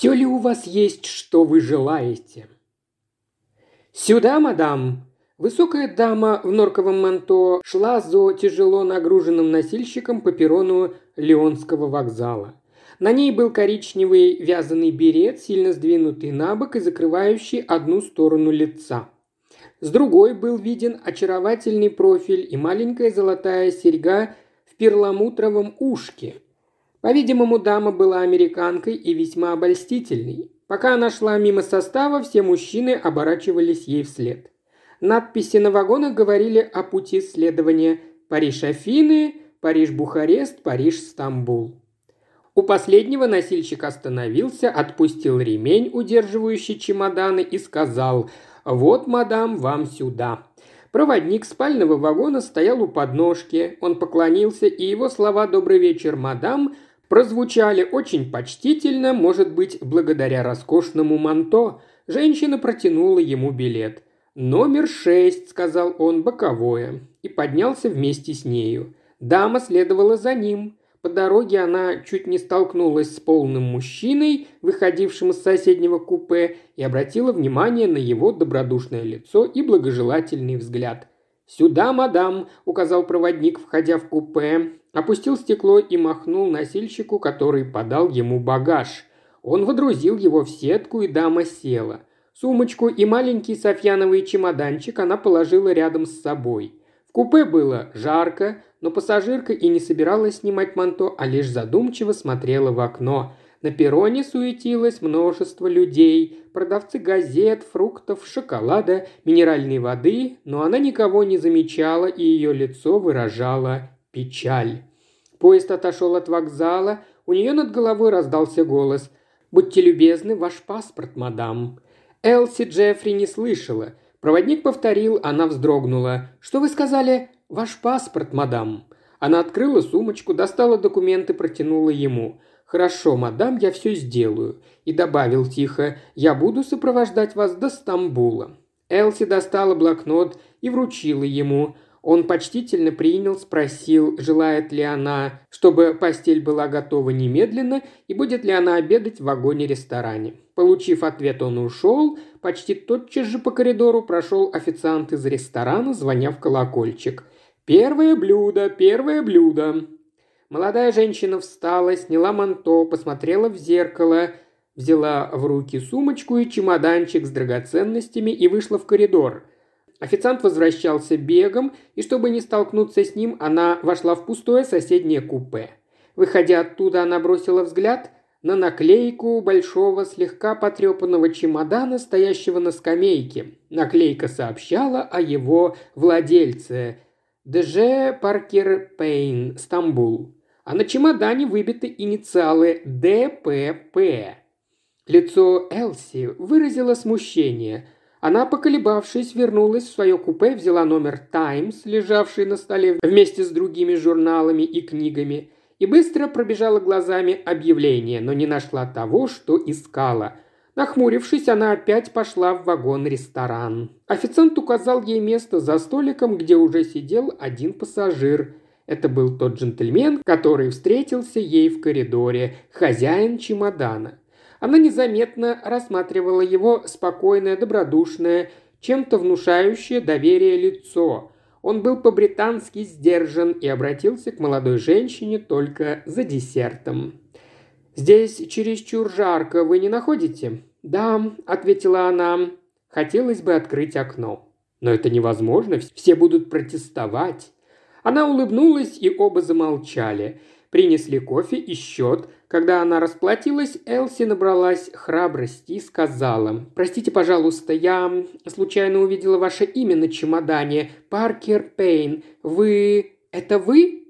Все ли у вас есть, что вы желаете?» «Сюда, мадам!» Высокая дама в норковом манто шла за тяжело нагруженным носильщиком по перрону Леонского вокзала. На ней был коричневый вязаный берет, сильно сдвинутый на бок и закрывающий одну сторону лица. С другой был виден очаровательный профиль и маленькая золотая серьга в перламутровом ушке. По-видимому, дама была американкой и весьма обольстительной. Пока она шла мимо состава, все мужчины оборачивались ей вслед. Надписи на вагонах говорили о пути следования Париж-Афины, Париж-Бухарест, Париж-Стамбул. У последнего носильщик остановился, отпустил ремень, удерживающий чемоданы, и сказал «Вот, мадам, вам сюда». Проводник спального вагона стоял у подножки. Он поклонился, и его слова «Добрый вечер, мадам» прозвучали очень почтительно, может быть, благодаря роскошному манто. Женщина протянула ему билет. «Номер шесть», — сказал он, — «боковое», и поднялся вместе с нею. Дама следовала за ним. По дороге она чуть не столкнулась с полным мужчиной, выходившим из соседнего купе, и обратила внимание на его добродушное лицо и благожелательный взгляд. «Сюда, мадам», – указал проводник, входя в купе, опустил стекло и махнул носильщику, который подал ему багаж. Он водрузил его в сетку, и дама села. Сумочку и маленький софьяновый чемоданчик она положила рядом с собой. В купе было жарко, но пассажирка и не собиралась снимать манто, а лишь задумчиво смотрела в окно. На перроне суетилось множество людей, продавцы газет, фруктов, шоколада, минеральной воды, но она никого не замечала, и ее лицо выражало печаль. Поезд отошел от вокзала, у нее над головой раздался голос «Будьте любезны, ваш паспорт, мадам». Элси Джеффри не слышала. Проводник повторил, она вздрогнула. «Что вы сказали? Ваш паспорт, мадам». Она открыла сумочку, достала документы, протянула ему. «Хорошо, мадам, я все сделаю». И добавил тихо, «Я буду сопровождать вас до Стамбула». Элси достала блокнот и вручила ему. Он почтительно принял, спросил, желает ли она, чтобы постель была готова немедленно и будет ли она обедать в вагоне-ресторане. Получив ответ, он ушел. Почти тотчас же по коридору прошел официант из ресторана, звоня в колокольчик. «Первое блюдо, первое блюдо!» Молодая женщина встала, сняла манто, посмотрела в зеркало, взяла в руки сумочку и чемоданчик с драгоценностями и вышла в коридор. Официант возвращался бегом, и чтобы не столкнуться с ним, она вошла в пустое соседнее купе. Выходя оттуда, она бросила взгляд на наклейку большого слегка потрепанного чемодана, стоящего на скамейке. Наклейка сообщала о его владельце – Дж. Паркер Пейн, Стамбул а на чемодане выбиты инициалы ДПП. Лицо Элси выразило смущение. Она, поколебавшись, вернулась в свое купе, взяла номер «Таймс», лежавший на столе вместе с другими журналами и книгами, и быстро пробежала глазами объявление, но не нашла того, что искала. Нахмурившись, она опять пошла в вагон-ресторан. Официант указал ей место за столиком, где уже сидел один пассажир. Это был тот джентльмен, который встретился ей в коридоре, хозяин чемодана. Она незаметно рассматривала его спокойное, добродушное, чем-то внушающее доверие лицо. Он был по-британски сдержан и обратился к молодой женщине только за десертом. «Здесь чересчур жарко, вы не находите?» «Да», — ответила она. «Хотелось бы открыть окно». «Но это невозможно, все будут протестовать». Она улыбнулась, и оба замолчали. Принесли кофе и счет. Когда она расплатилась, Элси набралась храбрости и сказала, «Простите, пожалуйста, я случайно увидела ваше имя на чемодане. Паркер Пейн. Вы... Это вы?»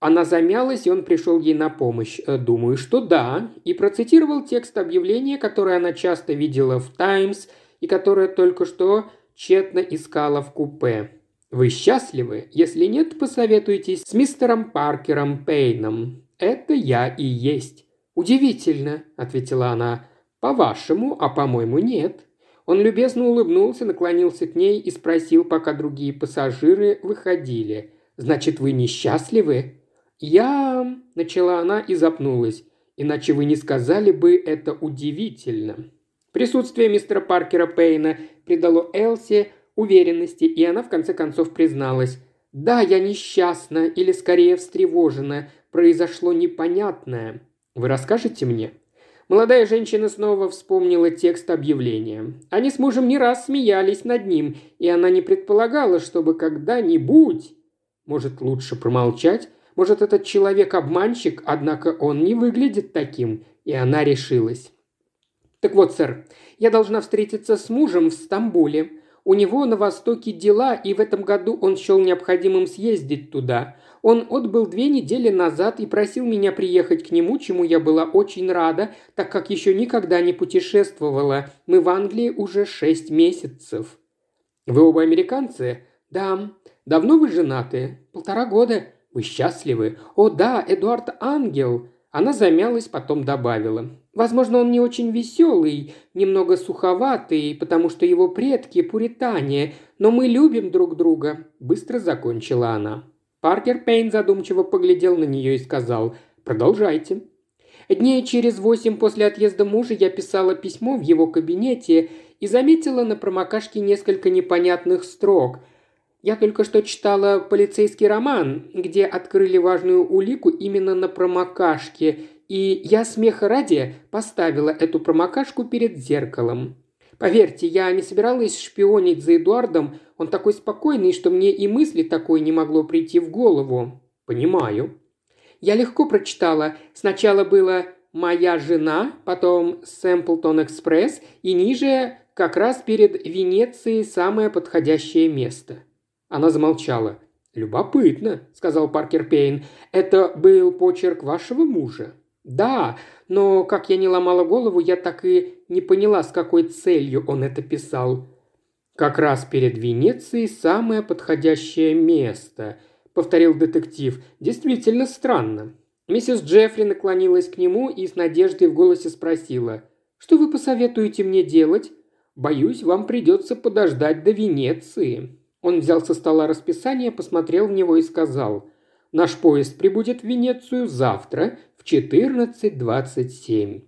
Она замялась, и он пришел ей на помощь. «Думаю, что да», и процитировал текст объявления, которое она часто видела в «Таймс» и которое только что тщетно искала в купе. Вы счастливы? Если нет, посоветуйтесь с мистером Паркером Пейном. Это я и есть». «Удивительно», — ответила она. «По-вашему, а по-моему, нет». Он любезно улыбнулся, наклонился к ней и спросил, пока другие пассажиры выходили. «Значит, вы несчастливы?» «Я...» – начала она и запнулась. Иначе вы не сказали бы это удивительно. Присутствие мистера Паркера Пейна придало Элси уверенности, и она в конце концов призналась. «Да, я несчастна, или скорее встревожена. Произошло непонятное. Вы расскажете мне?» Молодая женщина снова вспомнила текст объявления. Они с мужем не раз смеялись над ним, и она не предполагала, чтобы когда-нибудь... Может, лучше промолчать? Может, этот человек обманщик, однако он не выглядит таким, и она решилась. «Так вот, сэр, я должна встретиться с мужем в Стамбуле. У него на Востоке дела, и в этом году он счел необходимым съездить туда. Он отбыл две недели назад и просил меня приехать к нему, чему я была очень рада, так как еще никогда не путешествовала. Мы в Англии уже шесть месяцев». «Вы оба американцы?» «Да». «Давно вы женаты?» «Полтора года». «Вы счастливы?» «О да, Эдуард ангел». Она замялась, потом добавила. «Возможно, он не очень веселый, немного суховатый, потому что его предки – пуритане, но мы любим друг друга», – быстро закончила она. Паркер Пейн задумчиво поглядел на нее и сказал «Продолжайте». Дней через восемь после отъезда мужа я писала письмо в его кабинете и заметила на промокашке несколько непонятных строк. Я только что читала полицейский роман, где открыли важную улику именно на промокашке, и я смеха ради поставила эту промокашку перед зеркалом. Поверьте, я не собиралась шпионить за Эдуардом, он такой спокойный, что мне и мысли такой не могло прийти в голову. Понимаю. Я легко прочитала. Сначала было «Моя жена», потом «Сэмплтон Экспресс» и ниже как раз перед Венецией самое подходящее место. Она замолчала. «Любопытно», — сказал Паркер Пейн. «Это был почерк вашего мужа?» «Да, но, как я не ломала голову, я так и не поняла, с какой целью он это писал. Как раз перед Венецией самое подходящее место», — повторил детектив. «Действительно странно». Миссис Джеффри наклонилась к нему и с надеждой в голосе спросила. «Что вы посоветуете мне делать?» «Боюсь, вам придется подождать до Венеции». Он взял со стола расписание, посмотрел в него и сказал – Наш поезд прибудет в Венецию завтра в 14.27».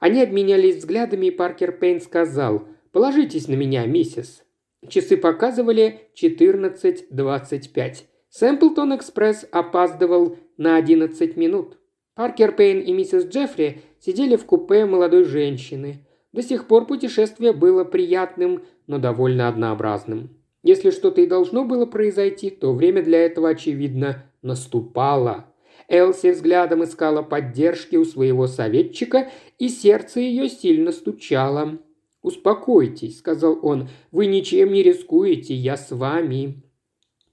Они обменялись взглядами, и Паркер Пейн сказал «Положитесь на меня, миссис». Часы показывали 14.25. Сэмплтон Экспресс опаздывал на 11 минут. Паркер Пейн и миссис Джеффри сидели в купе молодой женщины. До сих пор путешествие было приятным, но довольно однообразным. Если что-то и должно было произойти, то время для этого, очевидно, наступало. Элси взглядом искала поддержки у своего советчика, и сердце ее сильно стучало. «Успокойтесь», — сказал он, — «вы ничем не рискуете, я с вами».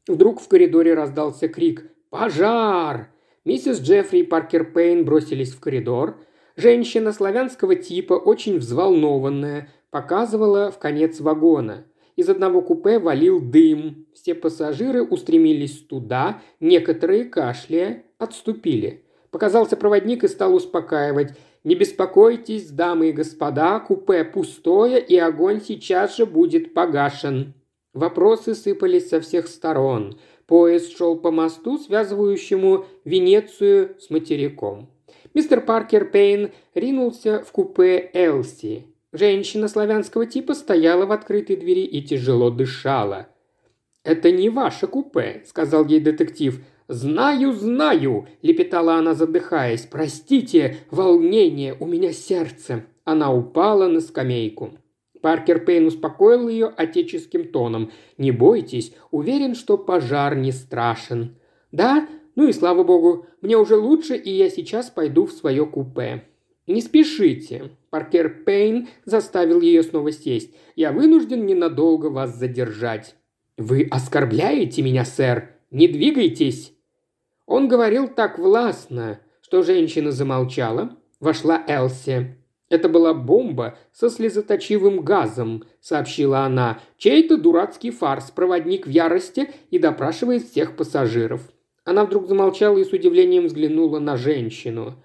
Вдруг в коридоре раздался крик «Пожар!». Миссис Джеффри и Паркер Пейн бросились в коридор. Женщина славянского типа, очень взволнованная, показывала в конец вагона – из одного купе валил дым. Все пассажиры устремились туда, некоторые, кашляя, отступили. Показался проводник и стал успокаивать. «Не беспокойтесь, дамы и господа, купе пустое, и огонь сейчас же будет погашен». Вопросы сыпались со всех сторон. Поезд шел по мосту, связывающему Венецию с материком. Мистер Паркер Пейн ринулся в купе Элси. Женщина славянского типа стояла в открытой двери и тяжело дышала. «Это не ваше купе», — сказал ей детектив. «Знаю, знаю», — лепетала она, задыхаясь. «Простите, волнение, у меня сердце». Она упала на скамейку. Паркер Пейн успокоил ее отеческим тоном. «Не бойтесь, уверен, что пожар не страшен». «Да? Ну и слава богу, мне уже лучше, и я сейчас пойду в свое купе». «Не спешите», Паркер Пейн заставил ее снова сесть. «Я вынужден ненадолго вас задержать». «Вы оскорбляете меня, сэр? Не двигайтесь!» Он говорил так властно, что женщина замолчала. Вошла Элси. «Это была бомба со слезоточивым газом», — сообщила она. «Чей-то дурацкий фарс, проводник в ярости и допрашивает всех пассажиров». Она вдруг замолчала и с удивлением взглянула на женщину.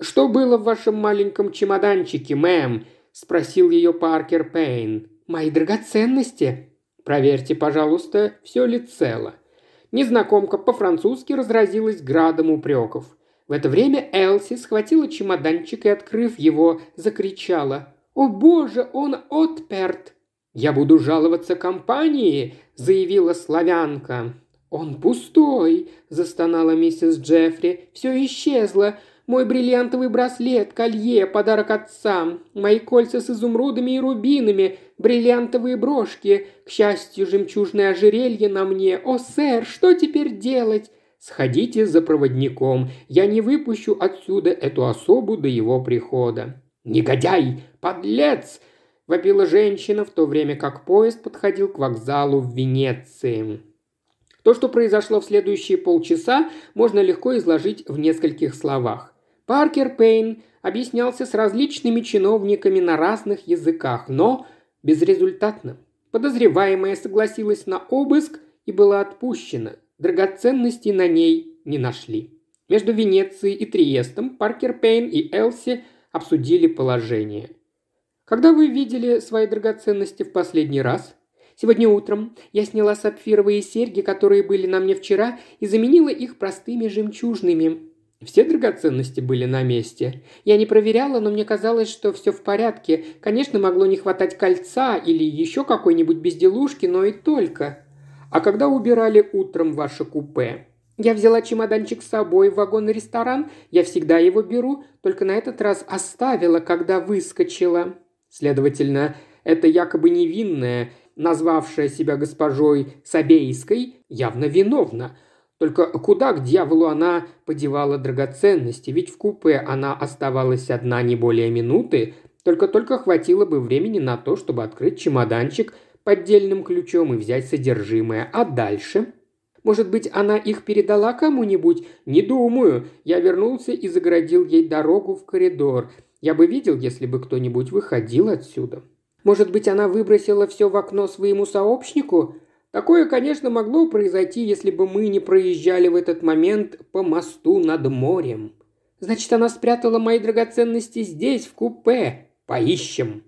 «Что было в вашем маленьком чемоданчике, мэм?» – спросил ее Паркер Пейн. «Мои драгоценности?» «Проверьте, пожалуйста, все ли цело». Незнакомка по-французски разразилась градом упреков. В это время Элси схватила чемоданчик и, открыв его, закричала «О боже, он отперт!» «Я буду жаловаться компании», – заявила славянка. «Он пустой», – застонала миссис Джеффри. «Все исчезло. Мой бриллиантовый браслет, колье, подарок отца, мои кольца с изумрудами и рубинами, бриллиантовые брошки, к счастью, жемчужное ожерелье на мне. О, сэр, что теперь делать? Сходите за проводником. Я не выпущу отсюда эту особу до его прихода». «Негодяй! Подлец!» – вопила женщина, в то время как поезд подходил к вокзалу в Венеции. То, что произошло в следующие полчаса, можно легко изложить в нескольких словах. Паркер Пейн объяснялся с различными чиновниками на разных языках, но безрезультатно. Подозреваемая согласилась на обыск и была отпущена. Драгоценностей на ней не нашли. Между Венецией и Триестом Паркер Пейн и Элси обсудили положение. «Когда вы видели свои драгоценности в последний раз?» «Сегодня утром я сняла сапфировые серьги, которые были на мне вчера, и заменила их простыми жемчужными. Все драгоценности были на месте. Я не проверяла, но мне казалось, что все в порядке. Конечно, могло не хватать кольца или еще какой-нибудь безделушки, но и только. А когда убирали утром ваше купе? Я взяла чемоданчик с собой в вагон-ресторан. Я всегда его беру, только на этот раз оставила, когда выскочила. Следовательно, это якобы невинная, назвавшая себя госпожой Сабейской, явно виновна. Только куда к дьяволу она подевала драгоценности, ведь в купе она оставалась одна не более минуты, только-только хватило бы времени на то, чтобы открыть чемоданчик поддельным ключом и взять содержимое. А дальше? Может быть, она их передала кому-нибудь? Не думаю. Я вернулся и загородил ей дорогу в коридор. Я бы видел, если бы кто-нибудь выходил отсюда. Может быть, она выбросила все в окно своему сообщнику? Такое, конечно, могло произойти, если бы мы не проезжали в этот момент по мосту над морем. Значит, она спрятала мои драгоценности здесь, в купе. Поищем.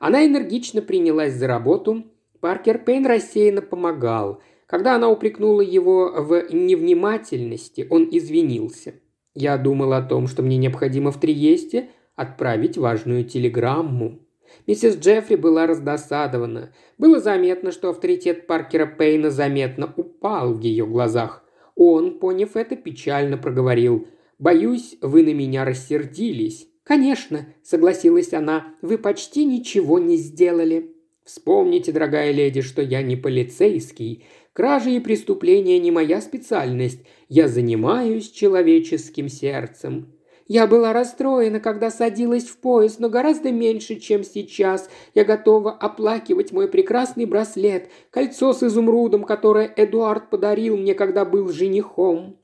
Она энергично принялась за работу, Паркер Пейн рассеянно помогал. Когда она упрекнула его в невнимательности, он извинился. «Я думал о том, что мне необходимо в Триесте отправить важную телеграмму». Миссис Джеффри была раздосадована. Было заметно, что авторитет Паркера Пейна заметно упал в ее глазах. Он, поняв это, печально проговорил. «Боюсь, вы на меня рассердились». «Конечно», — согласилась она, — «вы почти ничего не сделали». Вспомните, дорогая леди, что я не полицейский. Кражи и преступления не моя специальность. Я занимаюсь человеческим сердцем. Я была расстроена, когда садилась в поезд, но гораздо меньше, чем сейчас. Я готова оплакивать мой прекрасный браслет, кольцо с изумрудом, которое Эдуард подарил мне, когда был женихом.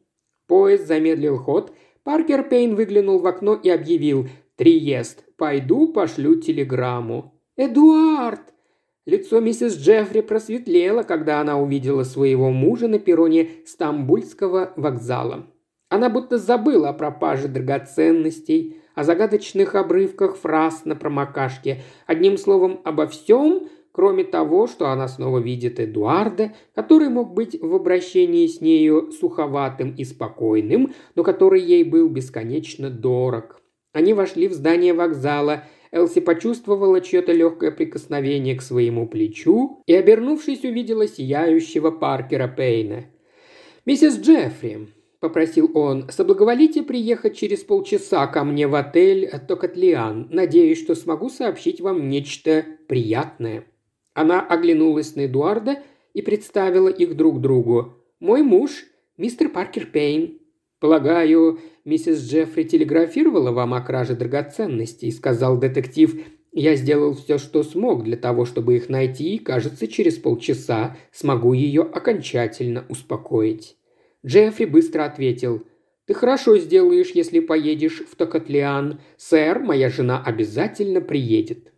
Поезд замедлил ход. Паркер Пейн выглянул в окно и объявил «Триест, пойду пошлю телеграмму». «Эдуард!» Лицо миссис Джеффри просветлело, когда она увидела своего мужа на перроне Стамбульского вокзала. Она будто забыла о пропаже драгоценностей, о загадочных обрывках фраз на промокашке, одним словом, обо всем, кроме того, что она снова видит Эдуарда, который мог быть в обращении с нею суховатым и спокойным, но который ей был бесконечно дорог. Они вошли в здание вокзала – Элси почувствовала чье-то легкое прикосновение к своему плечу и, обернувшись, увидела сияющего Паркера Пейна. «Миссис Джеффри», – попросил он, – «соблаговолите приехать через полчаса ко мне в отель Токатлиан. Надеюсь, что смогу сообщить вам нечто приятное». Она оглянулась на Эдуарда и представила их друг другу. «Мой муж, мистер Паркер Пейн». «Полагаю, миссис Джеффри телеграфировала вам о краже драгоценностей», – сказал детектив. «Я сделал все, что смог для того, чтобы их найти, и, кажется, через полчаса смогу ее окончательно успокоить». Джеффри быстро ответил. «Ты хорошо сделаешь, если поедешь в Токатлиан. Сэр, моя жена обязательно приедет».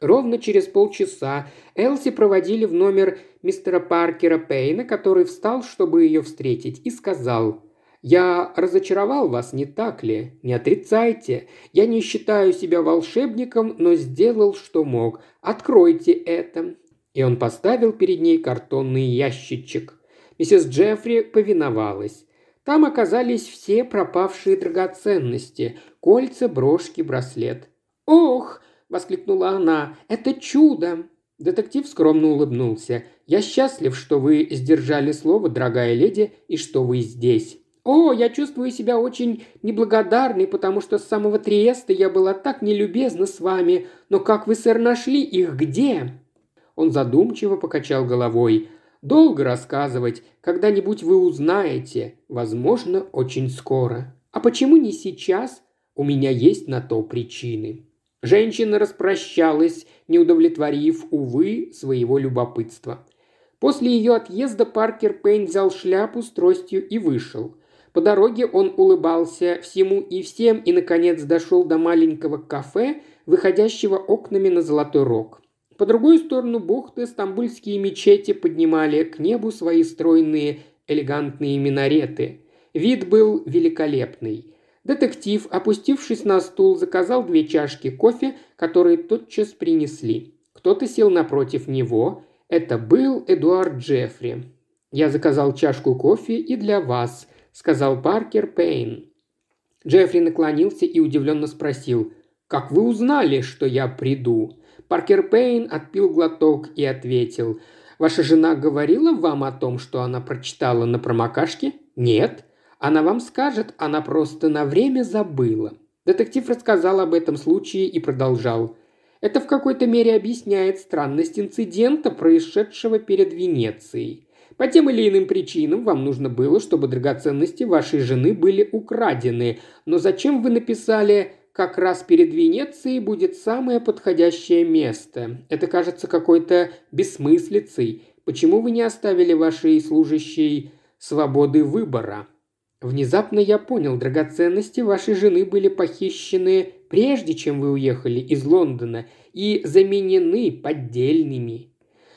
Ровно через полчаса Элси проводили в номер мистера Паркера Пейна, который встал, чтобы ее встретить, и сказал – я разочаровал вас, не так ли? Не отрицайте. Я не считаю себя волшебником, но сделал, что мог. Откройте это». И он поставил перед ней картонный ящичек. Миссис Джеффри повиновалась. Там оказались все пропавшие драгоценности – кольца, брошки, браслет. «Ох!» – воскликнула она. «Это чудо!» Детектив скромно улыбнулся. «Я счастлив, что вы сдержали слово, дорогая леди, и что вы здесь. О, я чувствую себя очень неблагодарной, потому что с самого Триеста я была так нелюбезна с вами. Но как вы, сэр, нашли их? Где?» Он задумчиво покачал головой. «Долго рассказывать. Когда-нибудь вы узнаете. Возможно, очень скоро. А почему не сейчас? У меня есть на то причины». Женщина распрощалась, не удовлетворив, увы, своего любопытства. После ее отъезда Паркер Пейн взял шляпу с тростью и вышел – по дороге он улыбался всему и всем и, наконец, дошел до маленького кафе, выходящего окнами на Золотой Рог. По другую сторону бухты стамбульские мечети поднимали к небу свои стройные элегантные минареты. Вид был великолепный. Детектив, опустившись на стул, заказал две чашки кофе, которые тотчас принесли. Кто-то сел напротив него. Это был Эдуард Джеффри. «Я заказал чашку кофе и для вас», сказал Паркер Пейн. Джеффри наклонился и удивленно спросил, «Как вы узнали, что я приду?» Паркер Пейн отпил глоток и ответил, «Ваша жена говорила вам о том, что она прочитала на промокашке?» «Нет. Она вам скажет, она просто на время забыла». Детектив рассказал об этом случае и продолжал. Это в какой-то мере объясняет странность инцидента, происшедшего перед Венецией. По тем или иным причинам вам нужно было, чтобы драгоценности вашей жены были украдены. Но зачем вы написали «как раз перед Венецией будет самое подходящее место»? Это кажется какой-то бессмыслицей. Почему вы не оставили вашей служащей свободы выбора?» Внезапно я понял, драгоценности вашей жены были похищены прежде, чем вы уехали из Лондона, и заменены поддельными.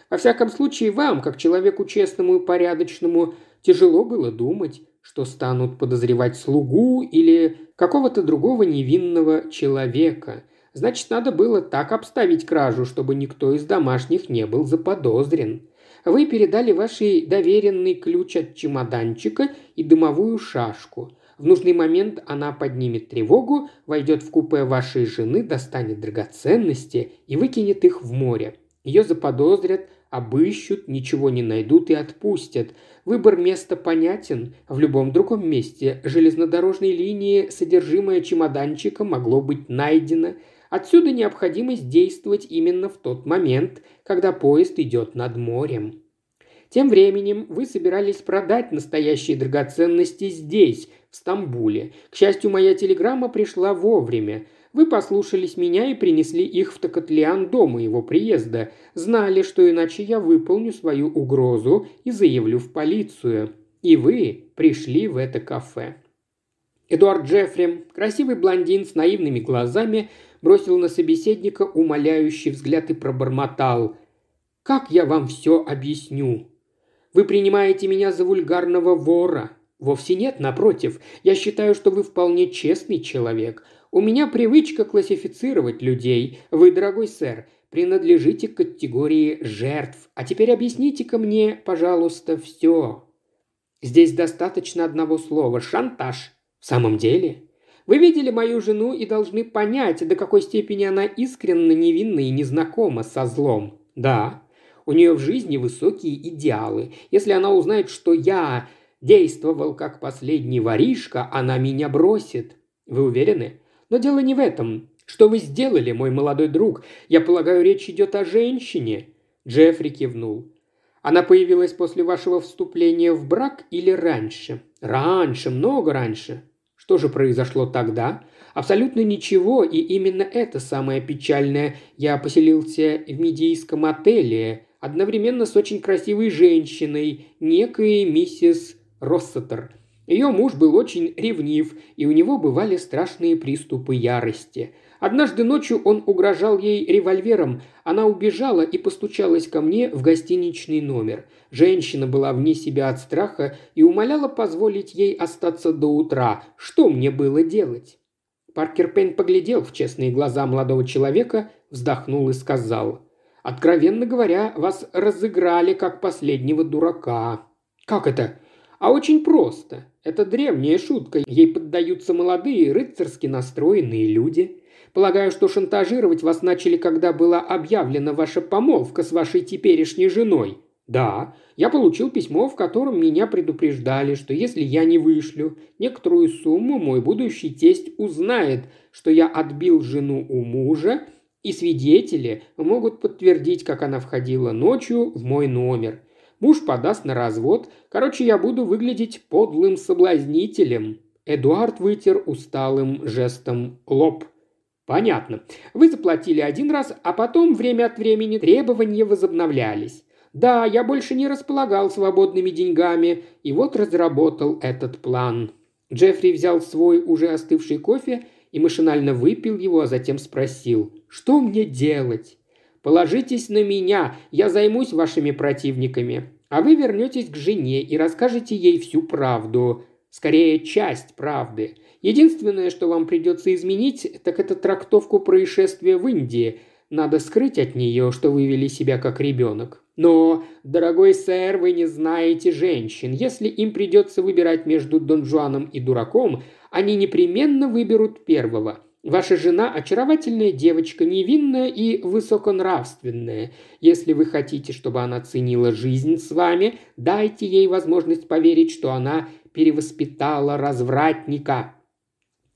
Во всяком случае, вам, как человеку честному и порядочному, тяжело было думать, что станут подозревать слугу или какого-то другого невинного человека. Значит, надо было так обставить кражу, чтобы никто из домашних не был заподозрен. Вы передали вашей доверенный ключ от чемоданчика и дымовую шашку. В нужный момент она поднимет тревогу, войдет в купе вашей жены, достанет драгоценности и выкинет их в море. Ее заподозрят, обыщут, ничего не найдут и отпустят. Выбор места понятен. В любом другом месте железнодорожной линии содержимое чемоданчика могло быть найдено. Отсюда необходимость действовать именно в тот момент, когда поезд идет над морем. Тем временем вы собирались продать настоящие драгоценности здесь, в Стамбуле. К счастью, моя телеграмма пришла вовремя – вы послушались меня и принесли их в Токотлиан до моего приезда. Знали, что иначе я выполню свою угрозу и заявлю в полицию. И вы пришли в это кафе». Эдуард Джеффри, красивый блондин с наивными глазами, бросил на собеседника умоляющий взгляд и пробормотал. «Как я вам все объясню? Вы принимаете меня за вульгарного вора. Вовсе нет, напротив. Я считаю, что вы вполне честный человек. У меня привычка классифицировать людей. Вы, дорогой сэр, принадлежите к категории жертв. А теперь объясните-ка мне, пожалуйста, все. Здесь достаточно одного слова – шантаж. В самом деле? Вы видели мою жену и должны понять, до какой степени она искренне невинна и незнакома со злом. Да, у нее в жизни высокие идеалы. Если она узнает, что я действовал как последний воришка, она меня бросит. Вы уверены? Но дело не в этом. Что вы сделали, мой молодой друг? Я полагаю, речь идет о женщине». Джеффри кивнул. «Она появилась после вашего вступления в брак или раньше?» «Раньше, много раньше». «Что же произошло тогда?» «Абсолютно ничего, и именно это самое печальное. Я поселился в медийском отеле, одновременно с очень красивой женщиной, некой миссис Россетер. Ее муж был очень ревнив, и у него бывали страшные приступы ярости. Однажды ночью он угрожал ей револьвером. Она убежала и постучалась ко мне в гостиничный номер. Женщина была вне себя от страха и умоляла позволить ей остаться до утра. Что мне было делать? Паркер Пейн поглядел в честные глаза молодого человека, вздохнул и сказал. «Откровенно говоря, вас разыграли как последнего дурака». «Как это?» А очень просто. Это древняя шутка. Ей поддаются молодые, рыцарски настроенные люди. Полагаю, что шантажировать вас начали, когда была объявлена ваша помолвка с вашей теперешней женой. Да, я получил письмо, в котором меня предупреждали, что если я не вышлю некоторую сумму, мой будущий тесть узнает, что я отбил жену у мужа, и свидетели могут подтвердить, как она входила ночью в мой номер. Муж подаст на развод. Короче, я буду выглядеть подлым соблазнителем. Эдуард вытер усталым жестом лоб. Понятно. Вы заплатили один раз, а потом время от времени требования возобновлялись. Да, я больше не располагал свободными деньгами, и вот разработал этот план. Джеффри взял свой уже остывший кофе и машинально выпил его, а затем спросил, что мне делать? Положитесь на меня, я займусь вашими противниками. А вы вернетесь к жене и расскажете ей всю правду. Скорее, часть правды. Единственное, что вам придется изменить, так это трактовку происшествия в Индии. Надо скрыть от нее, что вы вели себя как ребенок. Но, дорогой сэр, вы не знаете женщин. Если им придется выбирать между Дон Жуаном и дураком, они непременно выберут первого – Ваша жена – очаровательная девочка, невинная и высоконравственная. Если вы хотите, чтобы она ценила жизнь с вами, дайте ей возможность поверить, что она перевоспитала развратника».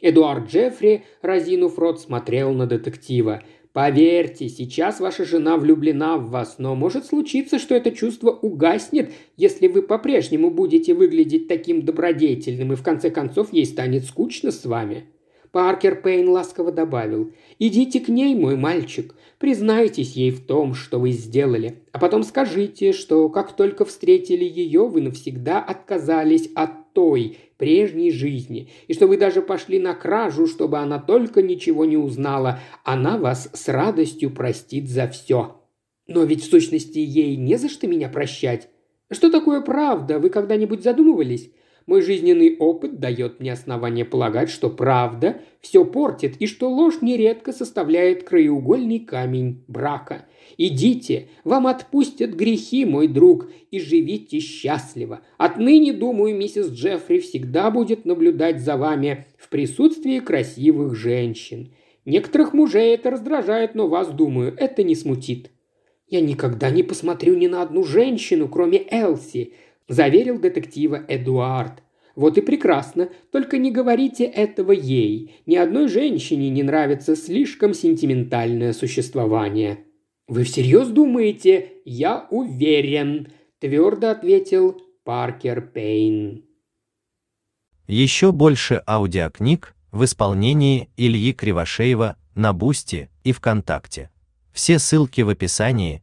Эдуард Джеффри, разинув рот, смотрел на детектива. «Поверьте, сейчас ваша жена влюблена в вас, но может случиться, что это чувство угаснет, если вы по-прежнему будете выглядеть таким добродетельным, и в конце концов ей станет скучно с вами». Паркер Пейн ласково добавил. «Идите к ней, мой мальчик. Признайтесь ей в том, что вы сделали. А потом скажите, что как только встретили ее, вы навсегда отказались от той, прежней жизни, и что вы даже пошли на кражу, чтобы она только ничего не узнала. Она вас с радостью простит за все. Но ведь в сущности ей не за что меня прощать. Что такое правда, вы когда-нибудь задумывались? Мой жизненный опыт дает мне основание полагать, что правда все портит и что ложь нередко составляет краеугольный камень брака. Идите, вам отпустят грехи, мой друг, и живите счастливо. Отныне, думаю, миссис Джеффри всегда будет наблюдать за вами в присутствии красивых женщин. Некоторых мужей это раздражает, но вас, думаю, это не смутит. Я никогда не посмотрю ни на одну женщину, кроме Элси, – заверил детектива Эдуард. «Вот и прекрасно, только не говорите этого ей. Ни одной женщине не нравится слишком сентиментальное существование». «Вы всерьез думаете? Я уверен», – твердо ответил Паркер Пейн. Еще больше аудиокниг в исполнении Ильи Кривошеева на Бусти и ВКонтакте. Все ссылки в описании –